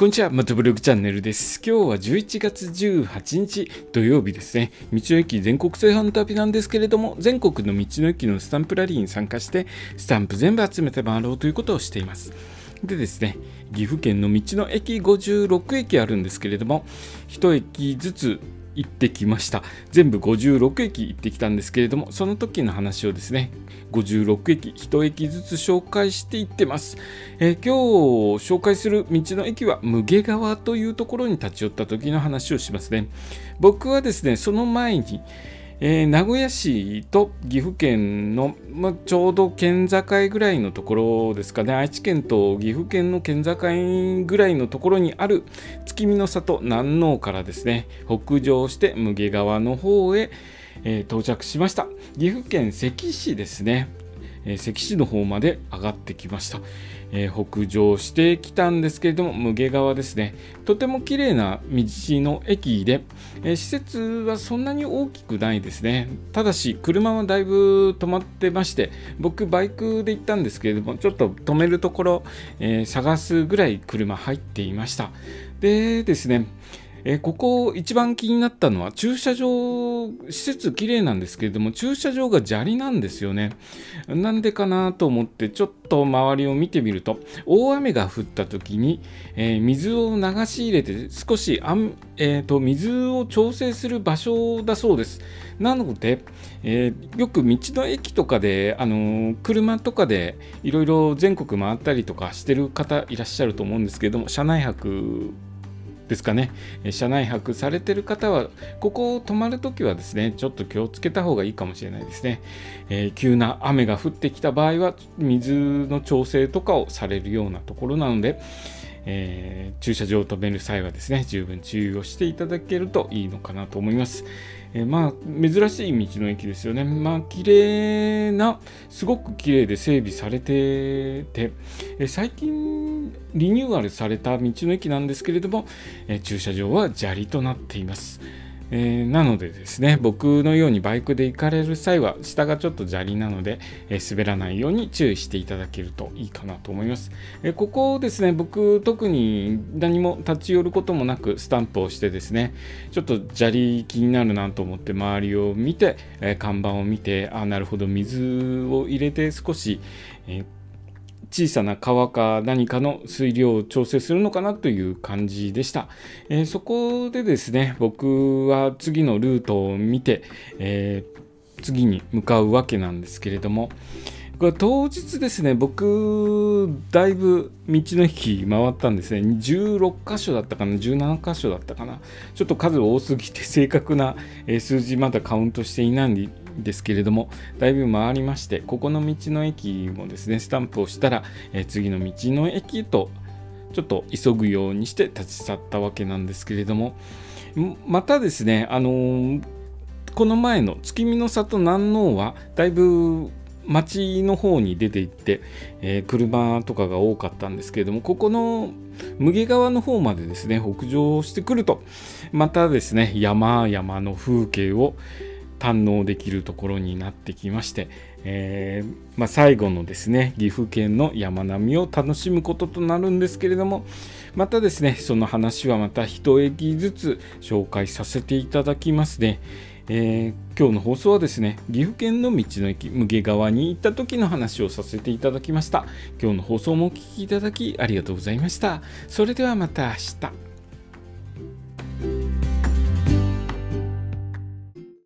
こんにちは、マトブログチャンネルです。今日は11月18日土曜日ですね。道の駅全国製版旅なんですけれども、全国の道の駅のスタンプラリーに参加して、スタンプ全部集めて回ろうということをしています。でですね、岐阜県の道の駅56駅あるんですけれども、1駅ずつ行ってきました。全部56駅行ってきたんですけれどもその時の話をですね56駅1駅ずつ紹介していってます、えー、今日紹介する道の駅は無毛川というところに立ち寄った時の話をしますね。僕はですねその前にえー、名古屋市と岐阜県の、まあ、ちょうど県境ぐらいのところですかね。愛知県と岐阜県の県境ぐらいのところにある月見の里南農からですね。北上して無毛川の方へ、えー、到着しました。岐阜県関市ですね。え関市の方まで上がってきました、え、北上してきたんですけれども無毛川ですね。とても綺麗な道の駅で、え、施設はそんなに大きくないですね。ただし車はだいぶ止まってまして僕バイクで行ったんですけれどもちょっと止めるところ、えー、探すぐらい車入っていました。でですねえここ一番気になったのは駐車場施設綺麗なんですけれども駐車場が砂利なんですよね。なんでかなと思ってちょっと周りを見てみると大雨が降った時に、えー、水を流し入れて少しあん、えーと、水を調整する場所だそうです。なので、えー、よく道の駅とかで、あの、車とかでいろいろ全国回ったりとかしてる方いらっしゃると思うんですけれども車内泊ですかね、車内泊されてる方は、ここを泊まるときはですね、ちょっと気をつけた方がいいかもしれないですね。えー、急な雨が降ってきた場合は、水の調整とかをされるようなところなので、えー、駐車場を止める際はですね、十分注意をしていただけるといいのかなと思います。えー、まあ、珍しい道の駅ですよね。まあ、綺麗な、すごく綺麗で整備されてて、えー、最近リニューアルされた道の駅なんですけれども、え駐車場は砂利となっています。えー、なのでですね僕のようにバイクで行かれる際は下がちょっと砂利なので、えー、滑らないように注意していただけるといいかなと思います、えー、ここですね僕特に何も立ち寄ることもなくスタンプをしてですねちょっと砂利気になるなと思って周りを見て、え看板を見てあなるほど水を入れて少し、えー小さな川か何かの水量を調整するのかなという感じでした。えー、そこでですね、僕は次のルートを見て、えー、次に向かうわけなんですけれども、当日ですね、僕、だいぶ道の駅回ったんですね。16箇所だったかな、17箇所だったかな。ちょっと数多すぎて正確な数字まだカウントしていないんですけれども、だいぶ回りまして、ここの道の駅もですね、スタンプをしたら、え次の道の駅とちょっと急ぐようにして立ち去ったわけなんですけれども、またですね、あのー、この前の月見の里南農はだいぶ町の方に出て行って、えー、車とかが多かったんですけれどもここの無毛川の方までですね北上してくるとまたですね山々の風景を堪能できるところになってきまして、えー、まあ、最後のですね岐阜県の山並みを楽しむこととなるんですけれどもまたですねその話はまた一駅ずつ紹介させていただきますね。えー、今日の放送はですね岐阜県の道の駅無毛川に行った時の話をさせていただきました。今日の放送もお聴きいただきありがとうございました。それではまた明日。